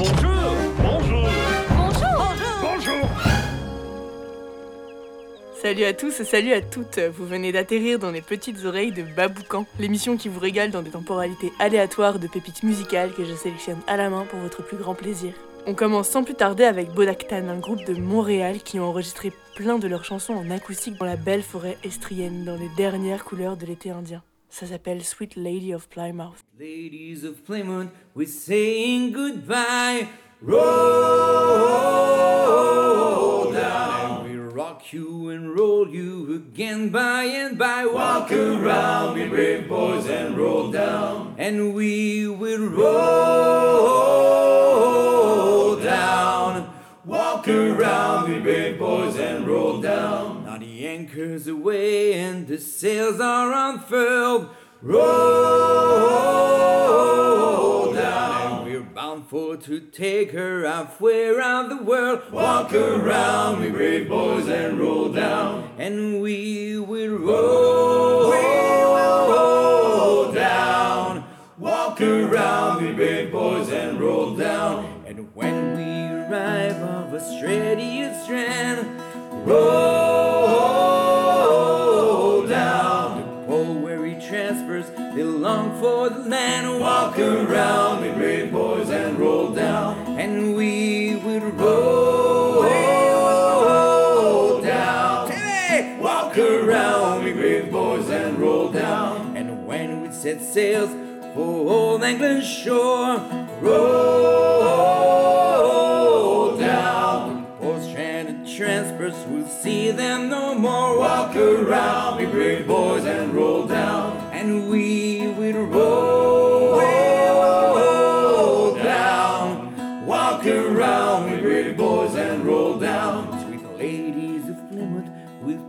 Bonjour Bonjour Bonjour Bonjour Salut à tous, salut à toutes. Vous venez d'atterrir dans les petites oreilles de Baboucan, l'émission qui vous régale dans des temporalités aléatoires de pépites musicales que je sélectionne à la main pour votre plus grand plaisir. On commence sans plus tarder avec Bodaktan, un groupe de Montréal qui ont enregistré plein de leurs chansons en acoustique dans la belle forêt estrienne, dans les dernières couleurs de l'été indien. Ça s'appelle Sweet Lady of Plymouth. Ladies of Plymouth, we're saying goodbye. Roll down. And we rock you and roll you again by and by. Walk around, we brave boys, and roll down. And we will roll down. Walk around, we brave boys, and roll down. Anchor's away and the sails are unfurled. Roll down. And We're bound for to take her halfway around the world. Walk around, we brave boys, and roll down. And we will roll, down. Walk around, we brave boys, and roll down. And when we arrive of Australia's strand, roll long for the land. Walk around, we brave boys, and roll down. And we will roll down. Hey, walk around, we brave boys, and roll down. And when we set sails for old England's shore, roll down. Poor stranded we'll see them no more. Walk around, we brave boys, and roll down. And we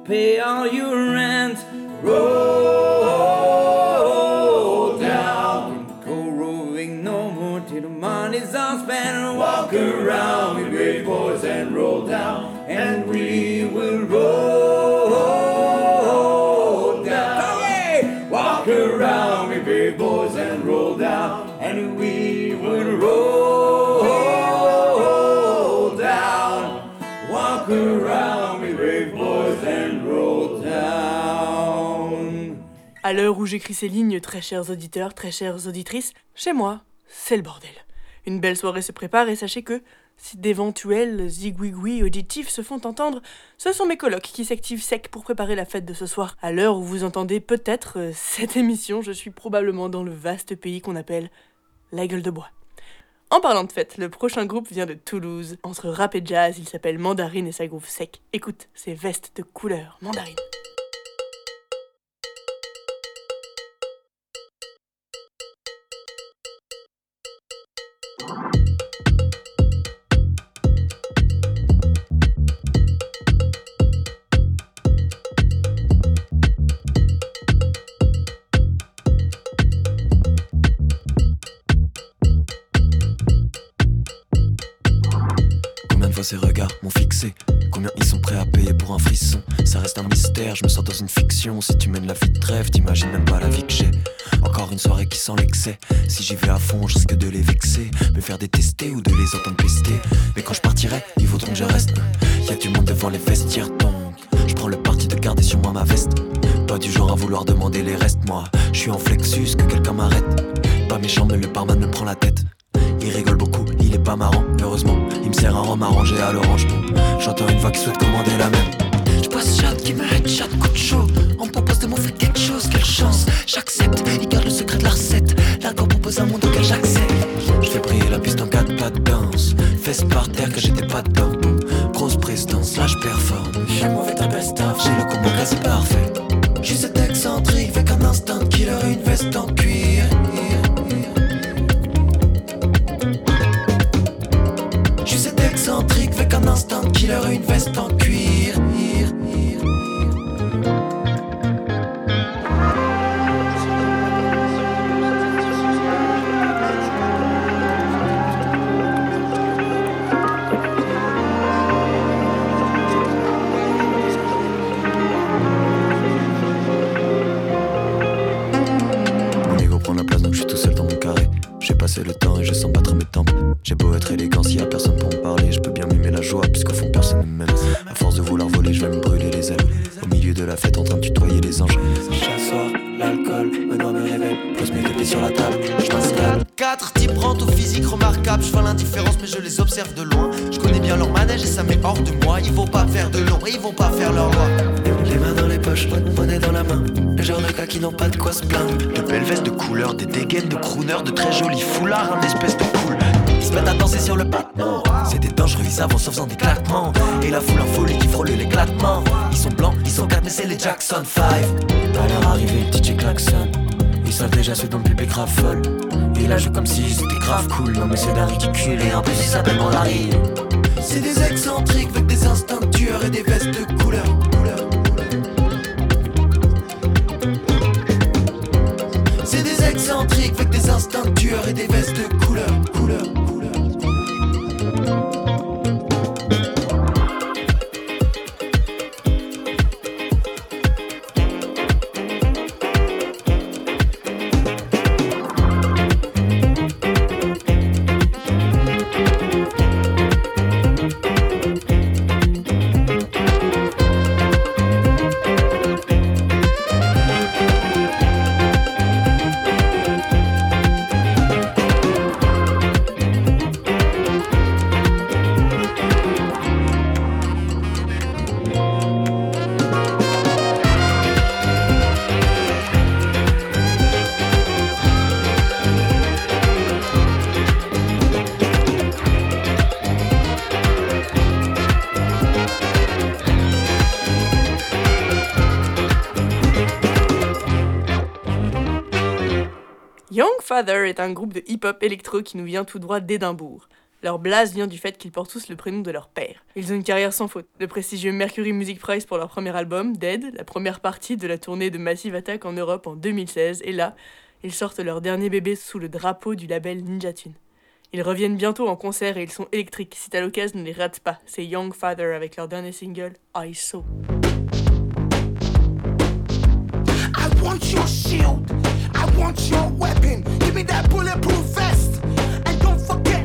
pay all your rent. Roll où j'écris ces lignes, très chers auditeurs, très chères auditrices, chez moi, c'est le bordel. Une belle soirée se prépare et sachez que, si d'éventuels zigouigouis auditifs se font entendre, ce sont mes colocs qui s'activent sec pour préparer la fête de ce soir. À l'heure où vous entendez peut-être euh, cette émission, je suis probablement dans le vaste pays qu'on appelle la gueule de bois. En parlant de fête, le prochain groupe vient de Toulouse. Entre rap et jazz, il s'appelle Mandarine et sa groove sec. Écoute, ces vestes de couleur, Mandarine. Je me sens dans une fiction. Si tu mènes la vie de rêve, t'imagines même pas la vie que j'ai. Encore une soirée qui sent l'excès. Si j'y vais à fond, je risque de les vexer Me faire détester ou de les entendre pester. Mais quand je partirai, il faudra que je reste. Y a du monde devant les vestiaires donc. Je prends le parti de garder sur moi ma veste. Pas du genre à vouloir demander les restes Moi, je suis en flexus, que quelqu'un m'arrête. Pas méchant mais le barman me prend la tête. Il rigole beaucoup, il est pas marrant, heureusement. Il me sert un rhum arrangé à l'orange. J'entends une voix qui souhaite commander la même. Je passe shot qui me headshot, coup de chaud. On propose de m'offrir quelque chose, quelle chance. J'accepte, Father est un groupe de hip-hop électro qui nous vient tout droit d'Édimbourg. Leur blase vient du fait qu'ils portent tous le prénom de leur père. Ils ont une carrière sans faute. Le prestigieux Mercury Music Prize pour leur premier album, Dead, la première partie de la tournée de Massive Attack en Europe en 2016, et là, ils sortent leur dernier bébé sous le drapeau du label Ninja Tune. Ils reviennent bientôt en concert et ils sont électriques. Si t'as l'occasion, ne les rate pas. C'est Young Father avec leur dernier single, I Saw. I want your shield. I want your weapon. Give me that bulletproof vest. And don't forget.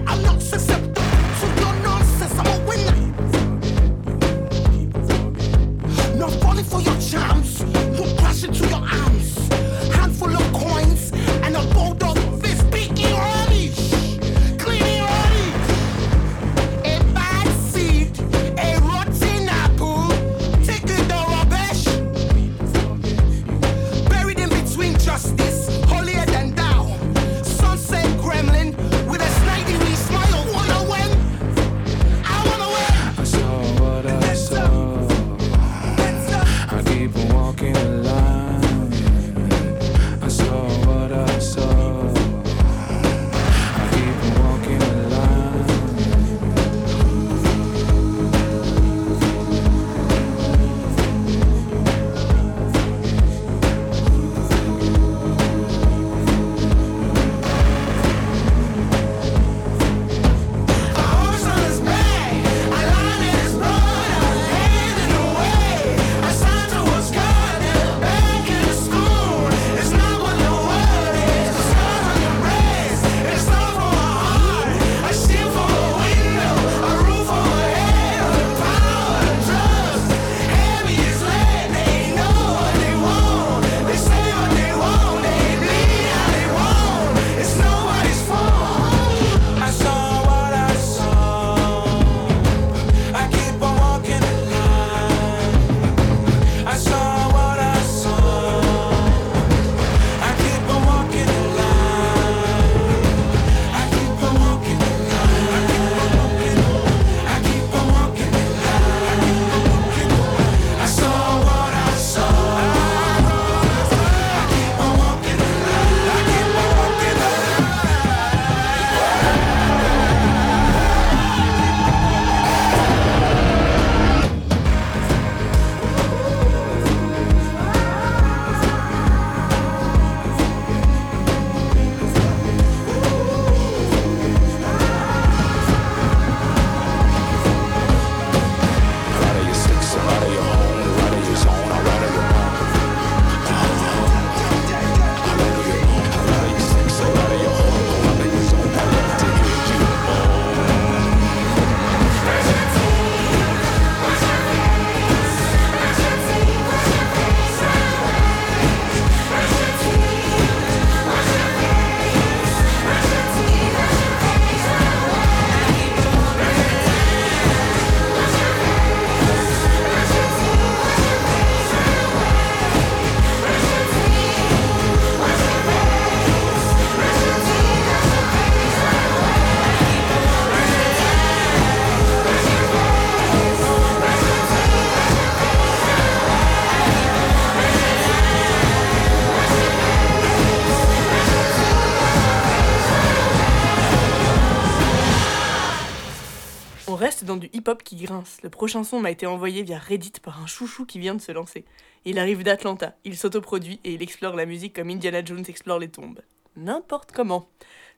Hip-hop qui grince. Le prochain son m'a été envoyé via Reddit par un chouchou qui vient de se lancer. Il arrive d'Atlanta, il s'autoproduit et il explore la musique comme Indiana Jones explore les tombes. N'importe comment.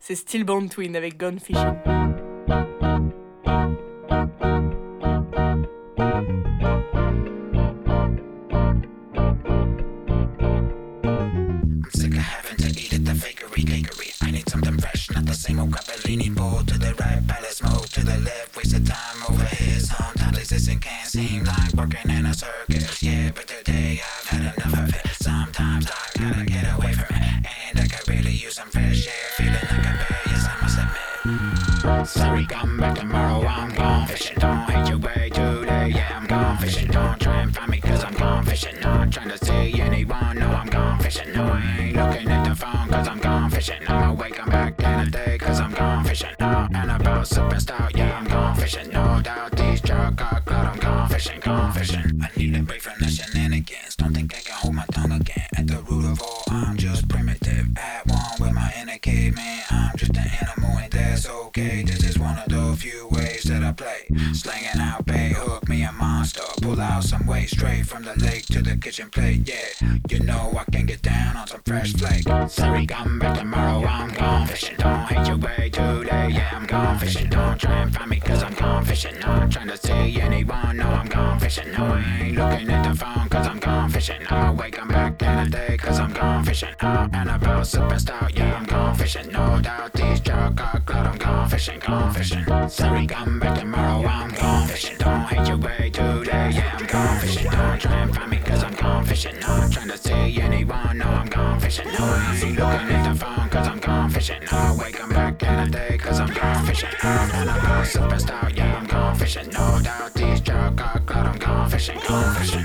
C'est Stillborn Twin avec Gone. Not the same old crap. Leaning bowl to the right, palace smoke to the left. Waste of time over here. Sometimes existing can't seem like working in a circus. Yeah, but today I've had enough of it. Sometimes I gotta get away from it, and I could really use some fresh air. Feeling like a bear, yes I must admit. Sorry, come back tomorrow. I'm gone fishing. Don't hate your way Yeah, I'm gone fishing. Don't try and find me cause I'm gone fishing. Not trying to see anyone. No, I'm gone fishing. No, I ain't looking at the phone cause I'm gone fishing. I'm awake, I'm back in the day cause I'm gone fishing. Out and about, sipping stout. Yeah, I'm gone fishing. No doubt these drug got cloud. I'm gone fishing, gone fishing. I need a break from the shenanigans. Don't think I can hold my tongue again. At the root of all, I'm just primitive. At one with my inner caveman. I'm just an animal and that's okay. This is one of the few ways that I play. Slanging out bait, hook me a monster. Pull out some weight straight from the lake to the kitchen plate. Yeah, you know I can get down on some fresh flake. Sorry, come back tomorrow. I'm gone fishing. Don't hate your way today. Yeah, I'm gone fishing. Don't try and find me cause I'm gone fishing. Not trying to see anyone. No, I'm gone fishing. No, I ain't looking at the phone cause I'm gone fishing. I'm awake, I'm back in the day cause I'm gone fishing. Out and about, stout. Yeah, I'm gone fishing. No doubt these drug got cloud. I'm gone fishing, gone fishing. Sorry, come back tomorrow. I'm gone fishing. Don't hate your way today. Yeah, I'm gone fishing. Don't try and find me cause I'm gone fishing. Not trying to see anyone. No, I'm gone fishing. No, I ain't looking at the phone cause I'm gone fishing. I'm awake, I'm back in the day cause I'm gone fishing. Out and about, stout. Yeah, I'm gone fishing. No doubt these drug got cloud. I'm gone fishing, gone fishing.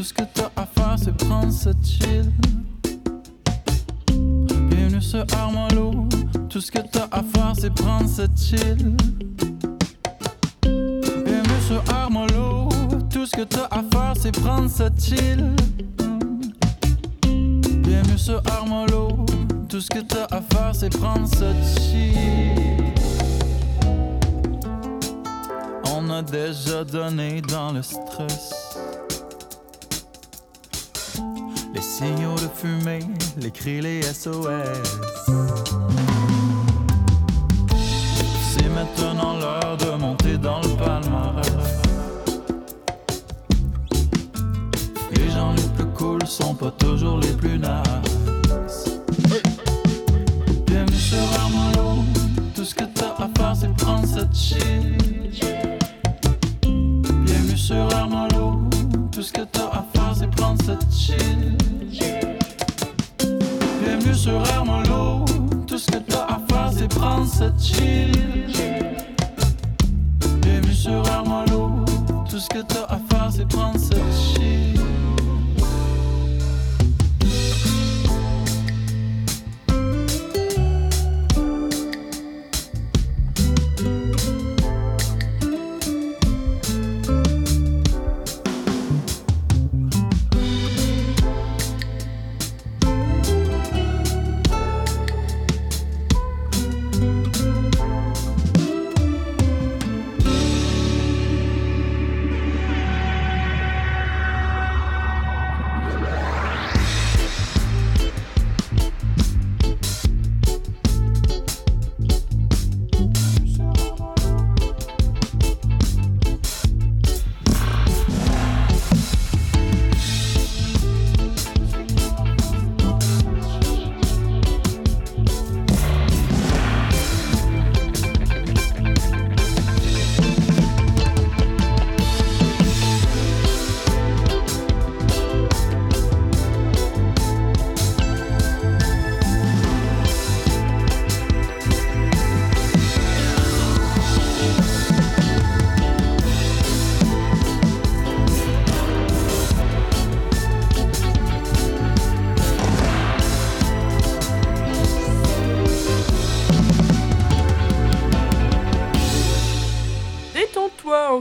Tout ce que t'as à faire c'est prendre cette chill. Bienvenue sur Armolo, tout ce que t'as à faire c'est prendre cette chill. Bienvenue sur Armolo, tout ce que t'as à faire c'est prendre cette chill. Bienvenue sur Armolo, tout ce que t'as à faire c'est prendre cette chill. On a déjà donné dans le stress. Signaux de fumée, les cris, les SOS. C'est maintenant l'heure de monter dans le palmarès. Les gens les plus cool sont pas toujours les plus nice. Bienvenue sur Armalo, tout ce que t'as à faire c'est prendre cette shit. Bienvenue sur Armalo, tout ce que t'as à faire c'est prendre cette chill. Prendre cette chill. Bienvenue sur Armalo, tout ce que t'as à faire c'est prendre cette chill.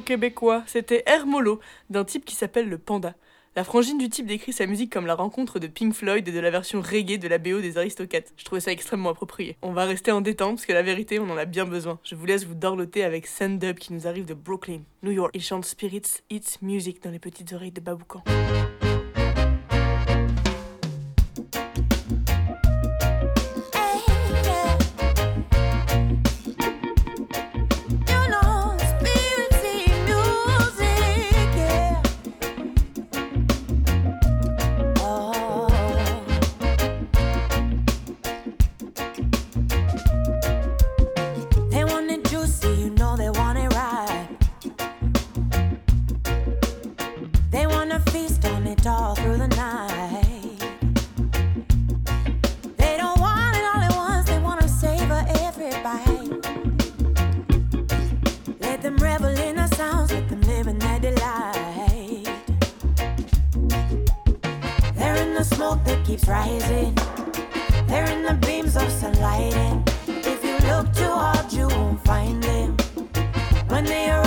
québécois, c'était Hermolo, d'un type qui s'appelle le Panda. La frangine du type décrit sa musique comme la rencontre de Pink Floyd et de la version reggae de la BO des Aristocats. Je trouvais ça extrêmement approprié. On va rester en détente parce que la vérité, on en a bien besoin. Je vous laisse vous dorloter avec Send Up qui nous arrive de Brooklyn, New York. Il chante Spirits It's Music dans les petites oreilles de Baboukan. when they are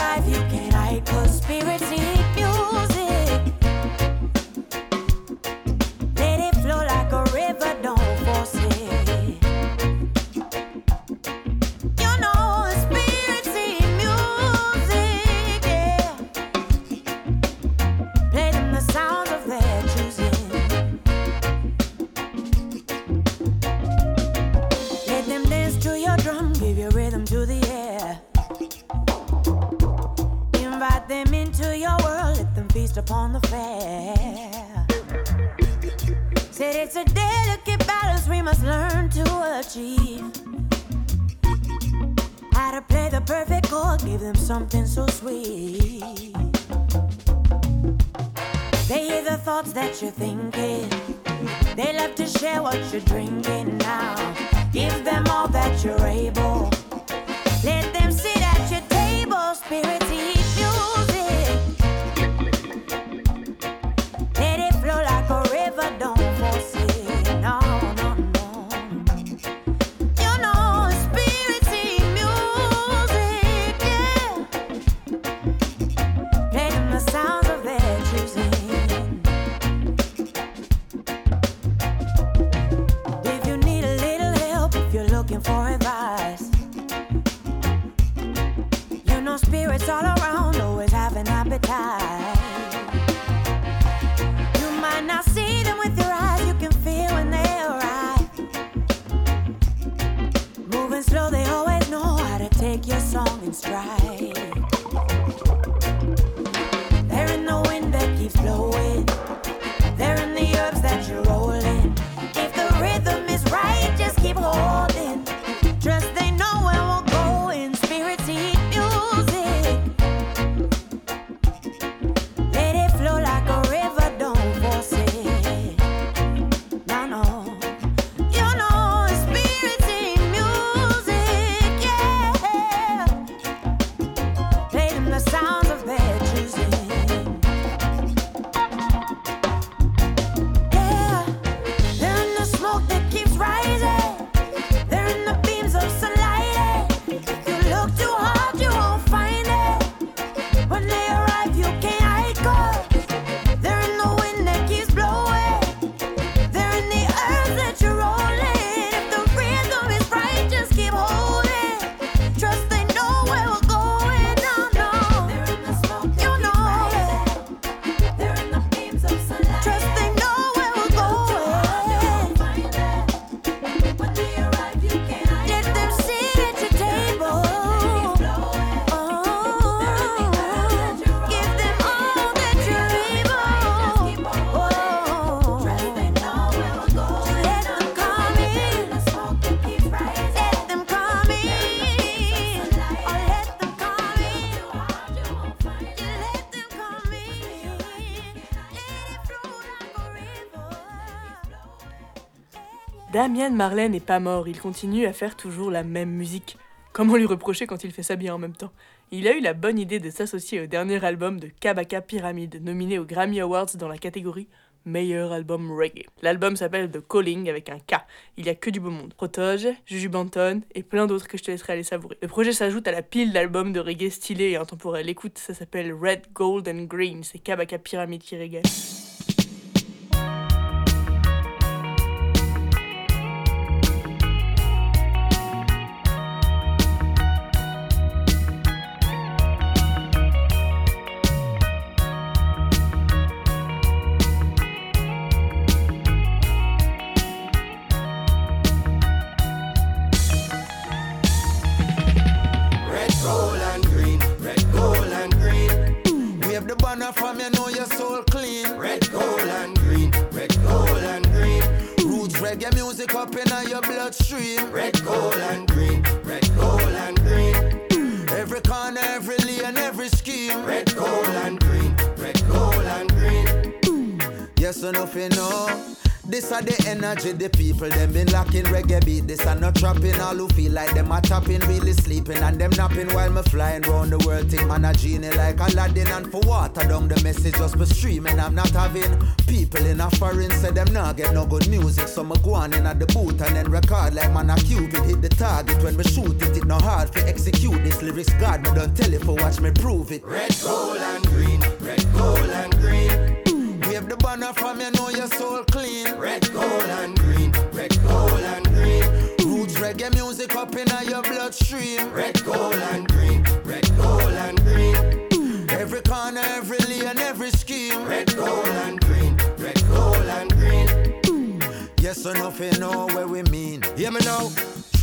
Damien Marley n'est pas mort, il continue à faire toujours la même musique. Comment lui reprocher quand il fait ça bien en même temps? Il a eu la bonne idée de s'associer au dernier album de Kabaka Pyramid, nominé aux Grammy Awards dans la catégorie meilleur album reggae. L'album s'appelle The Calling avec un K. Il y a que du beau monde. Protoge, Juju Banton et plein d'autres que je te laisserai aller savourer. Le projet s'ajoute à la pile d'albums de reggae stylés et intemporels. Écoute, ça s'appelle Red, Gold and Green. C'est Kabaka Pyramid qui régale. People them been lacking reggae beat. This are not trapping, all who feel like them are tapping, really sleeping and them napping while me flying round the world. Think man a genie like Aladdin and for water down the message just be streaming. I'm not having people in a foreign say them not get no good music, so me go on in at the booth and then record like man a cupid hit the target when we shoot it. It no hard to execute this lyrics. God me don't tell it for watch me prove it. Red, gold and green, red, gold and green. Wave the banner from you know your soul clean. Red, gold, and green. Red, gold, and green. Roots reggae music up in your bloodstream. Red, gold, and green. Red, gold, and green. Every corner, every lane, every scheme. Red, gold, and green. Red, gold, and green. Yes or nothing know where we mean. Hear me now.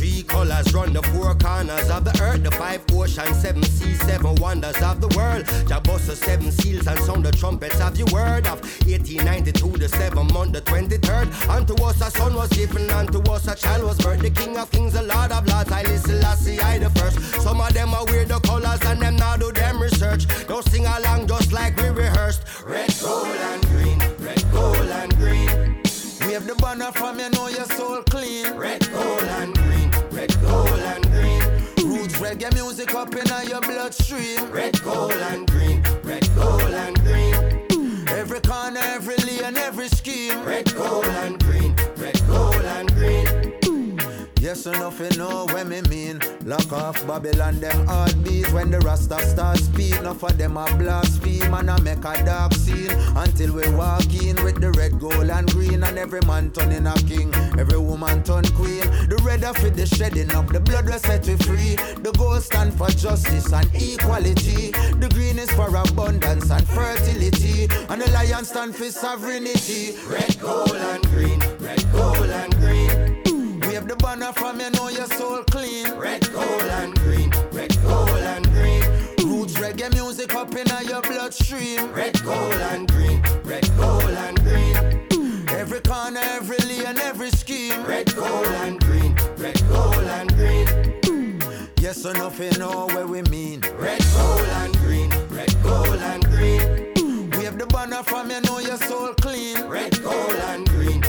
Three colors run the four corners of the earth, the five oceans, seven seas, seven wonders of the world. The seven seals and sound the trumpets of your word of 1892, the seventh month, the 23rd. Unto us a son was given, unto us a child was birthed. The king of kings, the lord of lords, I listen, I see I the first. Some of them are weird, the colors, and them now do them research. Don't sing along just like we rehearsed. Red, gold, and green, red, gold, and green. Wave the banner from you know your soul clean. Red, gold, and green. Reggae music up in your bloodstream. Red, gold, and Yes, enough you know what me mean. Lock off Babylon, them heartbeat. When the Rasta start speak, enough of them a blaspheme and I make a dark scene. Until we walk in with the red, gold, and green. And every man turning a king, every woman turn queen. The red of it, the shedding of the blood will set we free. The gold stand for justice and equality. The green is for abundance and fertility. And the lion stand for sovereignty. Red, gold, and green. Red, gold, and green. The banner from you know your soul clean. Red, gold, and green. Red, gold, and green. Roots reggae music up in your bloodstream. Red, gold, and green. Red, gold, and green. Every corner, every lane, every scheme. Red, gold, and green. Red, gold, and green. Yes, enough you know where we mean. Red, gold, and green. Red, gold, and green. Wave the banner from you know your soul clean. Red, gold, and green.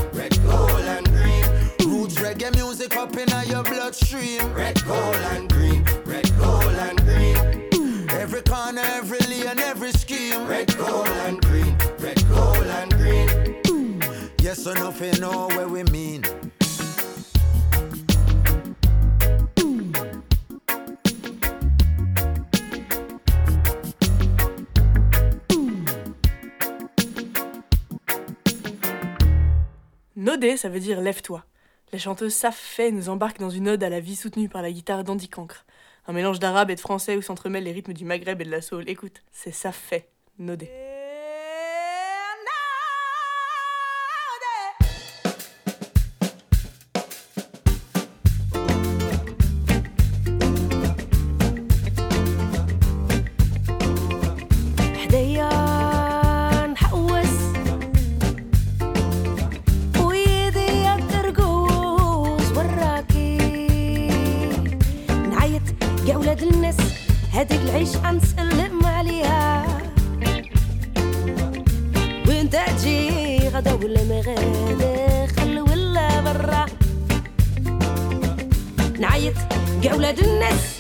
Reggae music up in your bloodstream. Red, gold, and green. Red, gold, and green. Every corner, every lane, every scheme. Red, gold, and green. Red, gold, and green. Yes, enough you know what we mean. Noder, ça veut dire lève-toi. La chanteuse Saf Faye nous embarque dans une ode à la vie soutenue par la guitare d'Andy Cancre. Un mélange d'arabe et de français où s'entremêlent les rythmes du Maghreb et de la soul. Écoute, c'est Saf Faye, Noder. يا ولاد الناس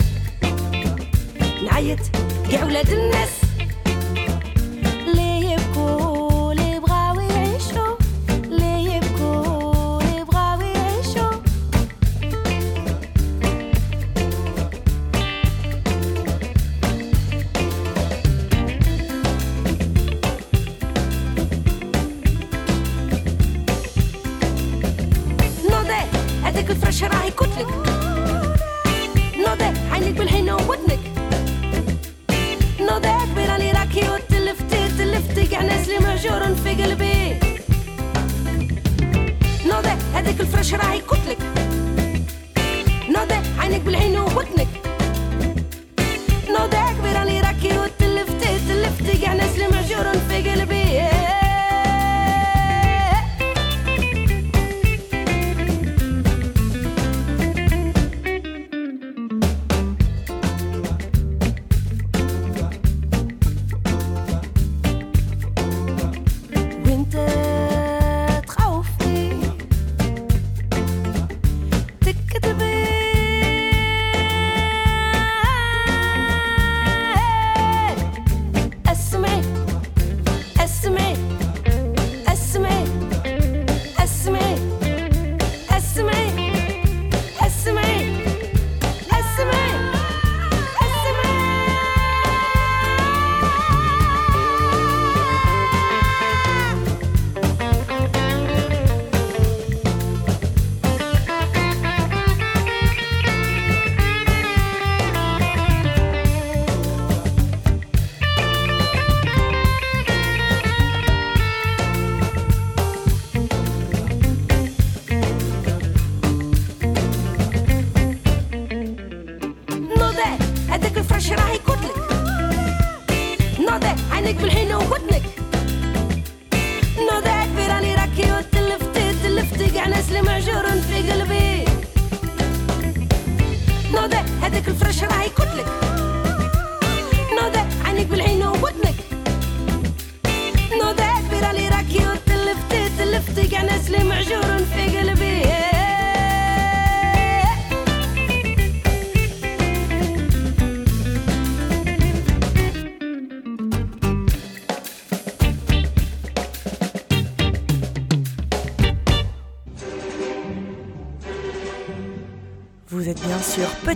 نعيط يا ولاد الناس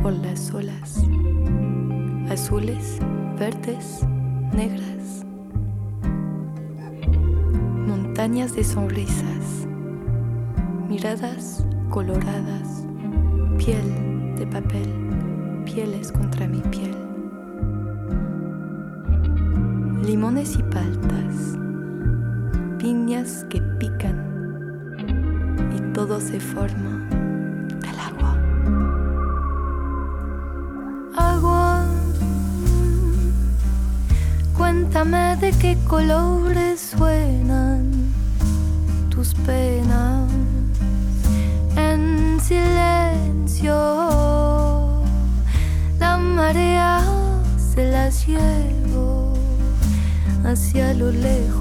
por las olas, azules, verdes, negras, montañas de sonrisas, miradas coloradas, piel de papel, pieles contra mi piel, limones y paltas, piñas que pican y todo se forma. colores suenan tus penas en silencio. La marea se las llevo hacia lo lejos.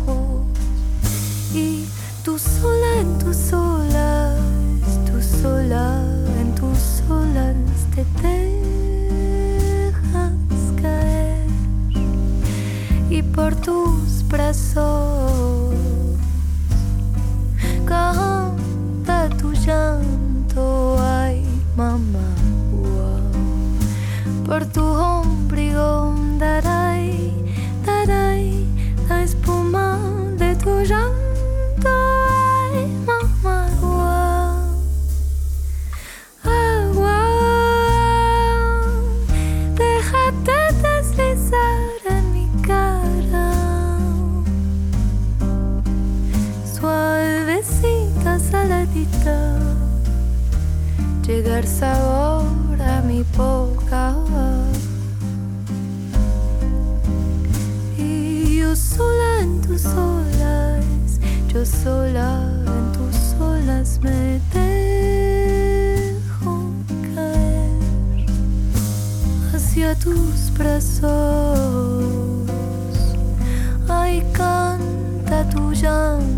hacia tus brazos. Ai, canta tu llanto.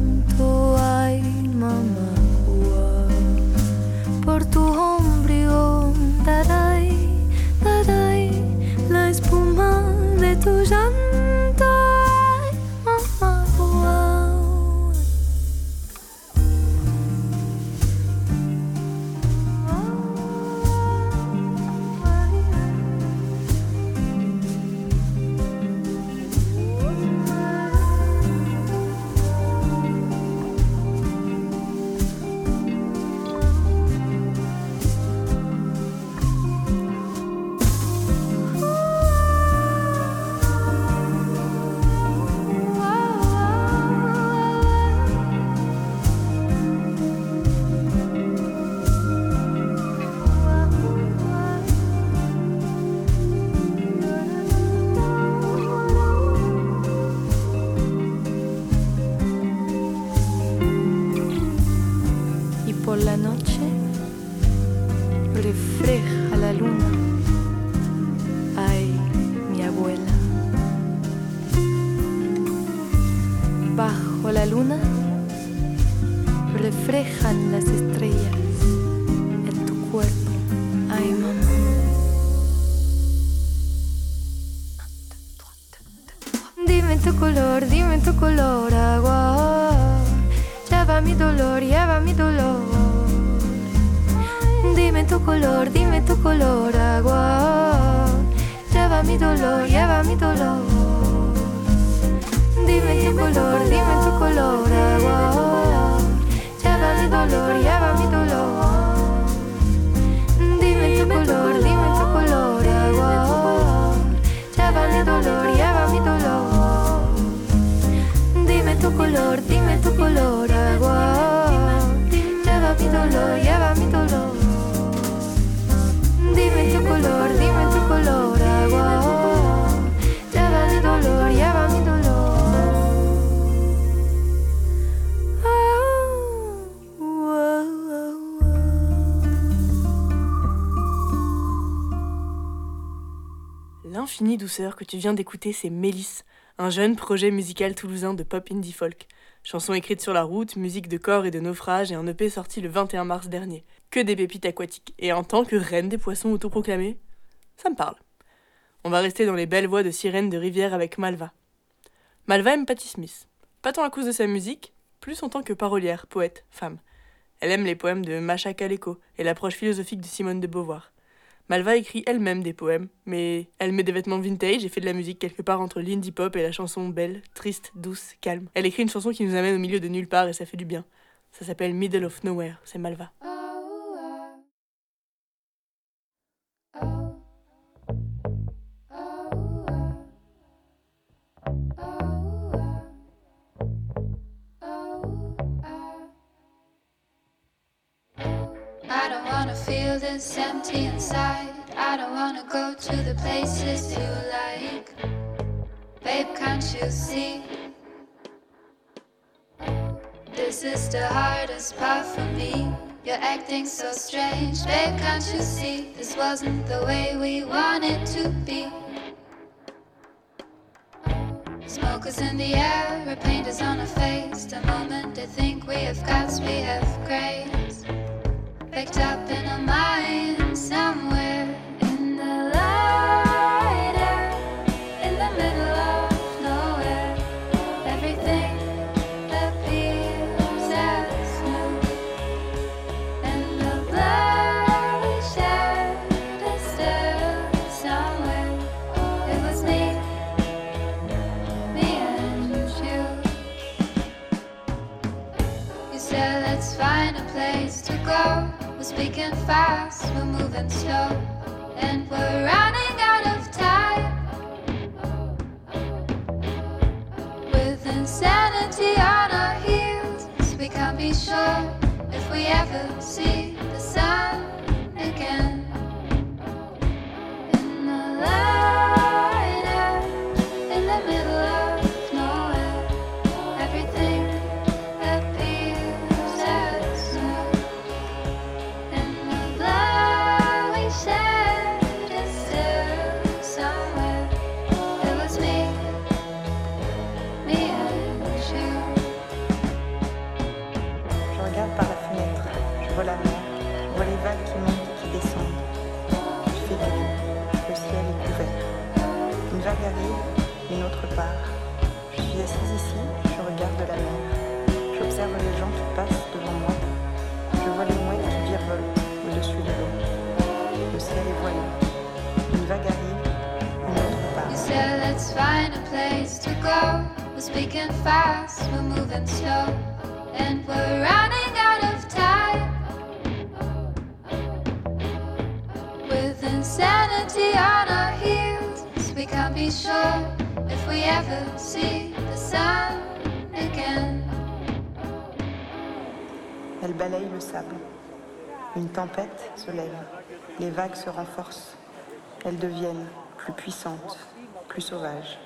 Douceur que tu viens d'écouter, c'est Mélisse, un jeune projet musical toulousain de pop indie folk. Chanson écrite sur la route, musique de corps et de naufrage et un EP sorti le 21 mars dernier. Que des pépites aquatiques. Et en tant que reine des poissons autoproclamée, ça me parle. On va rester dans les belles voix de sirène de rivière avec Malva. Malva aime Patti Smith. Pas tant à cause de sa musique, plus en tant que parolière, poète, femme. Elle aime les poèmes de Macha Kaleko et l'approche philosophique de Simone de Beauvoir. Malva écrit elle-même des poèmes, mais elle met des vêtements vintage et fait de la musique quelque part entre l'indie pop et la chanson belle, triste, douce, calme. Elle écrit une chanson qui nous amène au milieu de nulle part et ça fait du bien. Ça s'appelle Middle of Nowhere, c'est Malva. I feel this empty inside. I don't wanna go to the places you like. Babe, can't you see? This is the hardest part for me. You're acting so strange, babe, can't you see? This wasn't the way we wanted to be. Smoke is in the air, paint is on our face. The moment they think we have guts, we have grace. Picked up in a mind and we're running out of time. With insanity on our heels, we can't be sure if we ever see place to go. We're speaking fast, we're moving slow, and we're running out of time. With insanity on our heels, we can't be sure if we ever see the sun again. Elle balaye le sable. Une tempête se lève. Les vagues se renforcent. Elles deviennent plus puissantes, plus sauvages.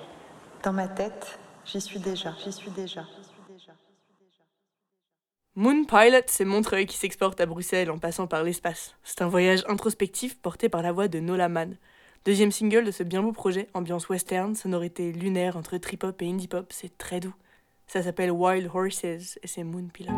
Dans ma tête, j'y suis déjà, j'y suis déjà. j'y suis déjà. Moon Pilot, c'est Montreuil qui s'exporte à Bruxelles en passant par l'espace. C'est un voyage introspectif porté par la voix de Nola Mann. Deuxième single de ce bien beau projet, ambiance western, sonorité lunaire entre trip-hop et indie-pop, c'est très doux. Ça s'appelle Wild Horses et c'est Moon Pilot.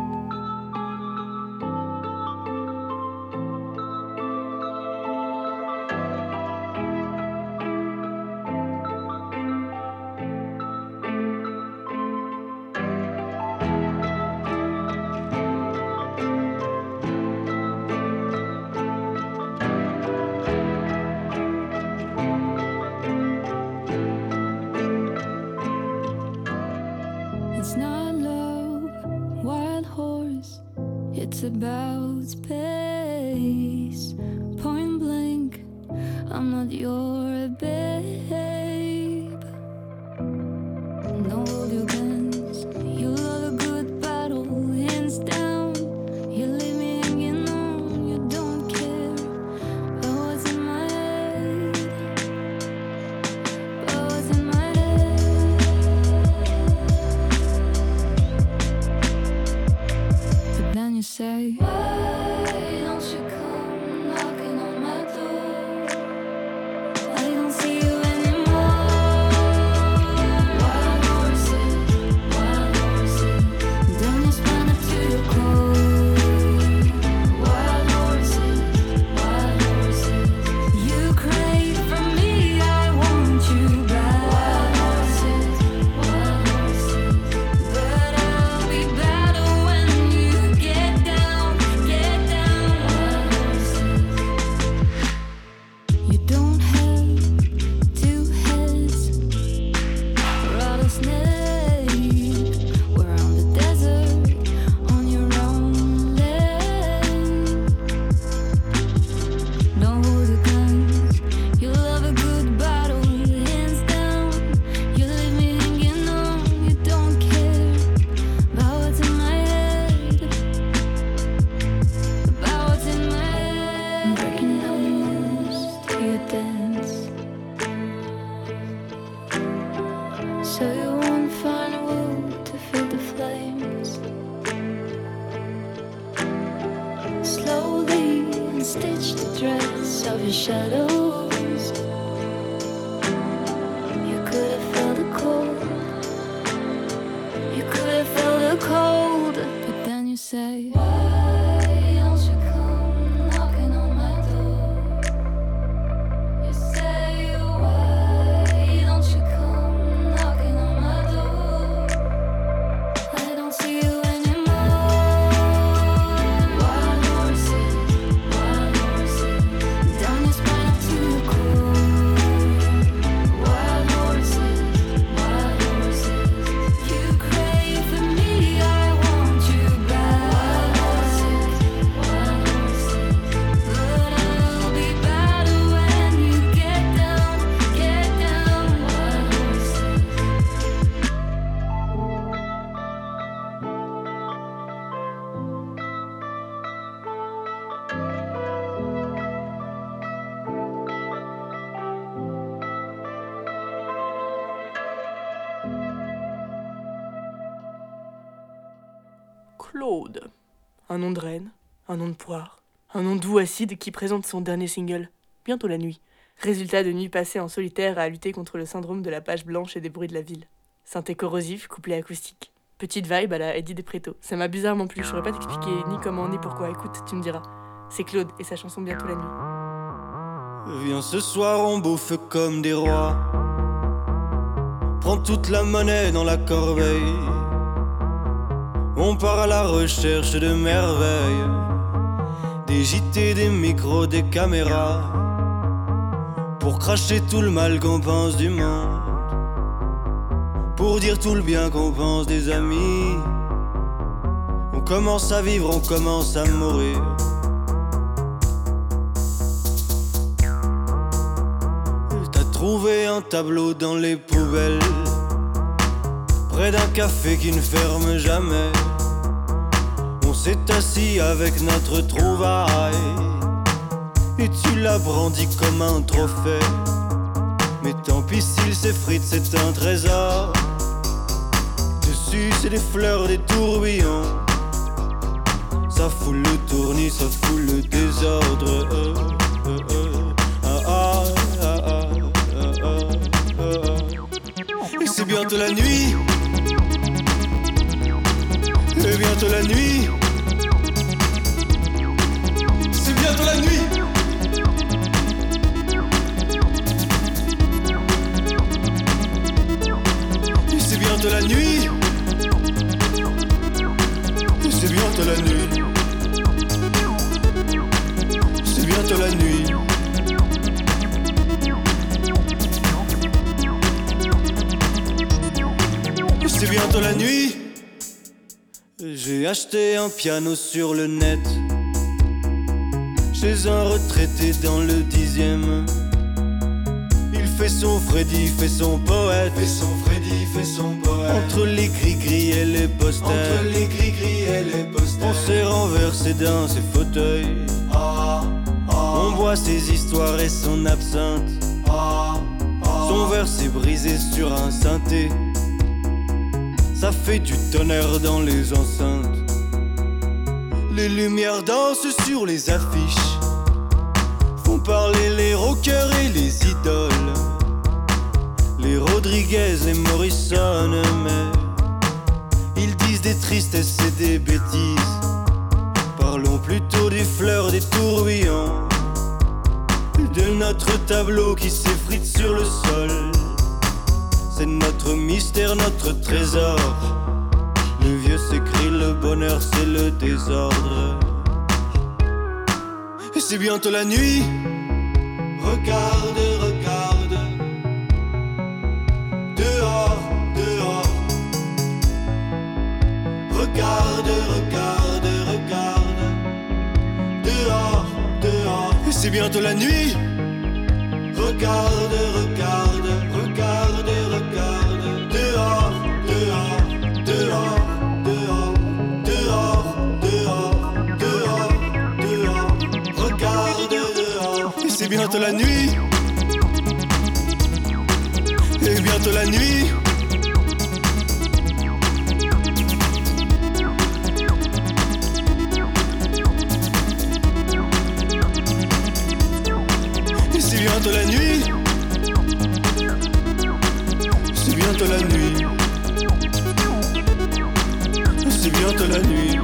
Un nom de reine, un nom de poire, un nom doux acide qui présente son dernier single, bientôt la nuit. Résultat de nuit passée en solitaire à lutter contre le syndrome de la page blanche et des bruits de la ville. Synthé corrosif, couplet acoustique. Petite vibe à la Eddie Depreto. Ça m'a bizarrement plu, je saurais pas t'expliquer ni comment ni pourquoi. Écoute, tu me diras. C'est Claude et sa chanson Bientôt la nuit. Viens ce soir, on bouffe comme des rois. Quand toute la monnaie dans la corbeille, on part à la recherche de merveilles. Des JT, des micros, des caméras. Pour cracher tout le mal qu'on pense du monde. Pour dire tout le bien qu'on pense des amis. On commence à vivre, on commence à mourir. T'as trouvé un tableau dans les poubelles. Près d'un café qui ne ferme jamais. On s'est assis avec notre trouvaille. Et tu l'as brandi comme un trophée. Mais tant pis s'il s'effrite, c'est un trésor. Dessus, c'est des fleurs, des tourbillons. Ça fout le tournis, ça fout le désordre. Ah, ah, ah. Et c'est bientôt la nuit. Et bientôt la nuit. C'est bientôt la nuit. C'est bientôt la nuit. C'est bientôt la nuit. C'est bientôt la nuit. C'est bientôt la nuit. J'ai acheté un piano sur le net. Chez un retraité dans le dixième. Il fait son Freddy, fait son poète. Fait son Freddy, fait son poète. Entre les gris-gris et les posters. Entre les gris-gris et les posters. On s'est renversé dans ses fauteuils. On boit ses histoires et son absinthe. Son verre s'est brisé sur un synthé. Ça fait du tonnerre dans les enceintes. Les lumières dansent sur les affiches. Font parler les rockers et les idoles. Les Rodriguez, les Morrison, mais ils disent des tristesses et des bêtises. Parlons plutôt des fleurs, des tourbillons. De notre tableau qui s'effrite sur le sol. C'est notre mystère, notre trésor. Le vieux s'écrit, le bonheur c'est le désordre. Et c'est bientôt la nuit. Regarde, regarde. Dehors, dehors. Regarde, regarde, regarde. Dehors, dehors. Et c'est bientôt la nuit. Regarde, regarde, bientôt la nuit. Et bientôt la nuit. C'est bientôt la nuit. C'est bientôt la nuit. C'est bientôt la nuit.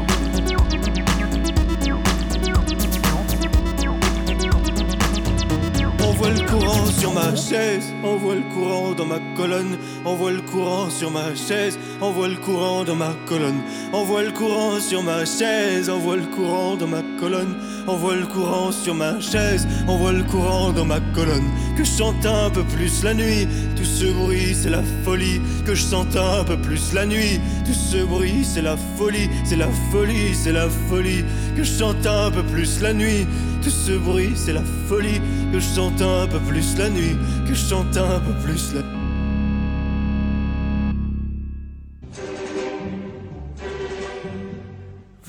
Sur ma chaise, on voit le courant dans ma colonne, on voit le courant sur ma chaise, on voit le courant dans ma colonne, on voit le courant sur ma chaise, on voit le courant dans ma colonne, on voit le courant sur ma chaise, on voit le courant dans ma colonne, que je chante un peu plus la nuit, tout ce bruit c'est la folie, que je sente un peu plus la nuit, tout ce bruit c'est la folie, c'est la folie, c'est la folie, que je chante un peu plus la nuit, tout ce bruit c'est la folie, que je chante un peu plus la nuit, que je chante un peu plus la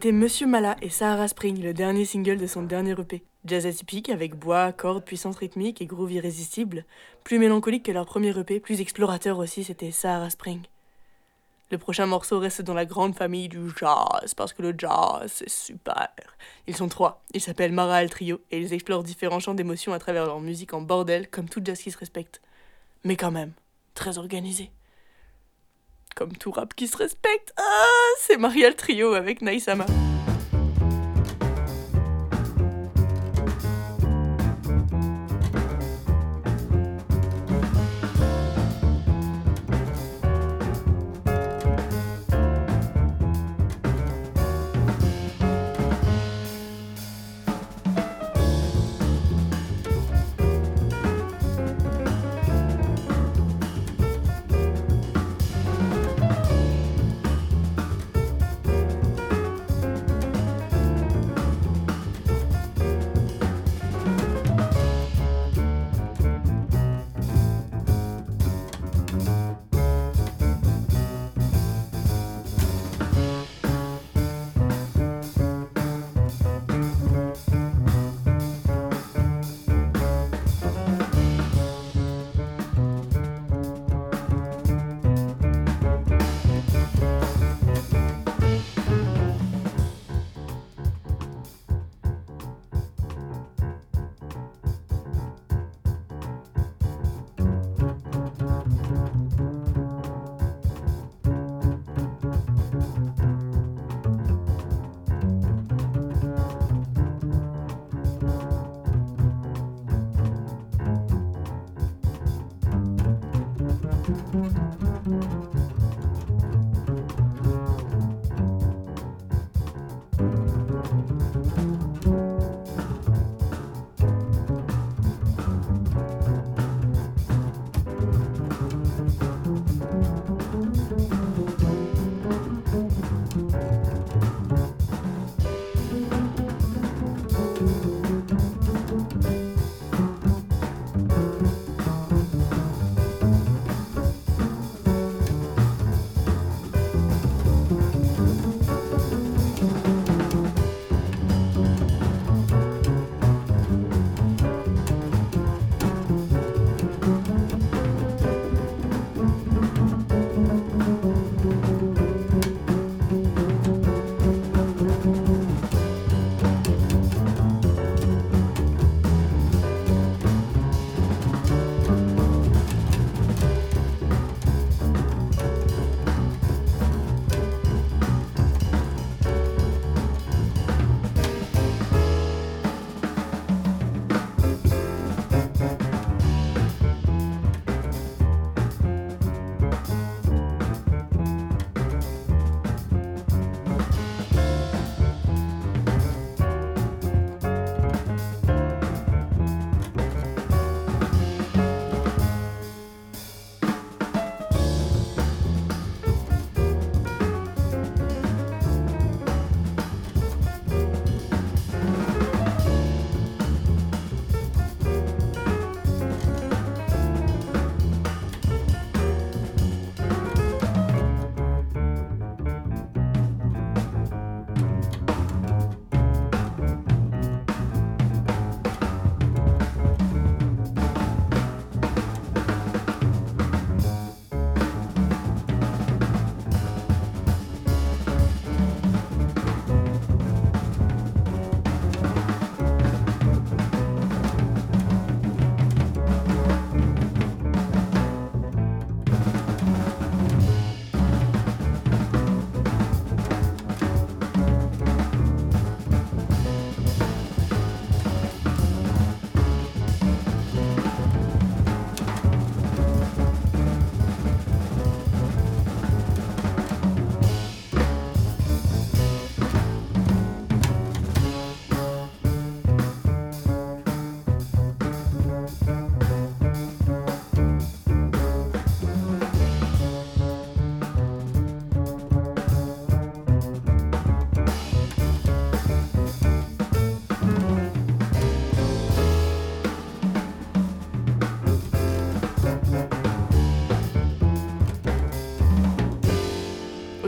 C'était Monsieur Mala et Sahara Spring, le dernier single de son dernier EP. Jazz atypique avec bois, cordes, puissance rythmique et groove irrésistible. Plus mélancolique que leur premier EP, plus explorateur aussi, c'était Sahara Spring. Le prochain morceau reste dans la grande famille du jazz, parce que le jazz, c'est super. Ils sont trois. Ils s'appellent Mara El Trio et ils explorent différents champs d'émotions à travers leur musique en bordel, comme tout jazz qui se respecte. Mais quand même, très organisé. Comme tout rap qui se respecte. Ah, c'est Marielle Trio avec Naïsama.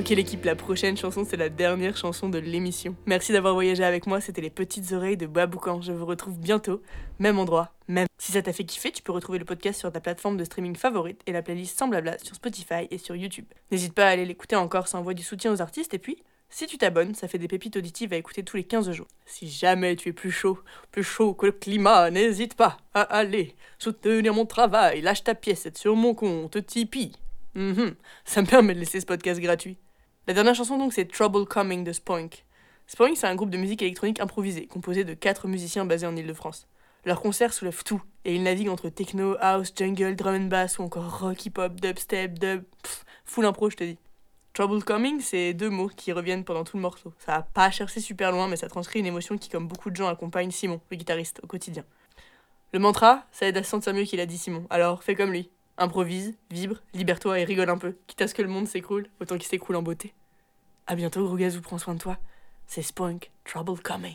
Ok l'équipe, la prochaine chanson c'est la dernière chanson de l'émission. Merci d'avoir voyagé avec moi, c'était les petites oreilles de Baboucan. Je vous retrouve bientôt, même endroit, même. Si ça t'a fait kiffer, tu peux retrouver le podcast sur ta plateforme de streaming favorite et la playlist sans blabla sur Spotify et sur YouTube. N'hésite pas à aller l'écouter encore, ça envoie du soutien aux artistes et puis si tu t'abonnes, ça fait des pépites auditives à écouter tous les 15 jours. Si jamais tu es plus chaud, plus chaud que le climat, n'hésite pas à aller soutenir mon travail, lâche ta pièce sur mon compte Tipeee. Mhm, Ça me permet de laisser ce podcast gratuit. La dernière chanson donc c'est Trouble Coming de Spoink. Spoink c'est un groupe de musique électronique improvisé, composé de 4 musiciens basés en Ile-de-France. Leurs concerts soulèvent tout, et ils naviguent entre techno, house, jungle, drum and bass ou encore rock, hip-hop, dubstep, dub, full impro je te dis. Trouble Coming, c'est deux mots qui reviennent pendant tout le morceau. Ça a pas cherché super loin, mais ça transcrit une émotion qui, comme beaucoup de gens, accompagne Simon, le guitariste, au quotidien. Le mantra, ça aide à se sentir mieux qu'il a dit Simon. Alors fais comme lui. Improvise, vibre, libère-toi et rigole un peu. Quitte à ce que le monde s'écroule, autant qu'il s'écroule en beauté. À bientôt, gros gazou, prends soin de toi. C'est Spunk, Trouble Coming.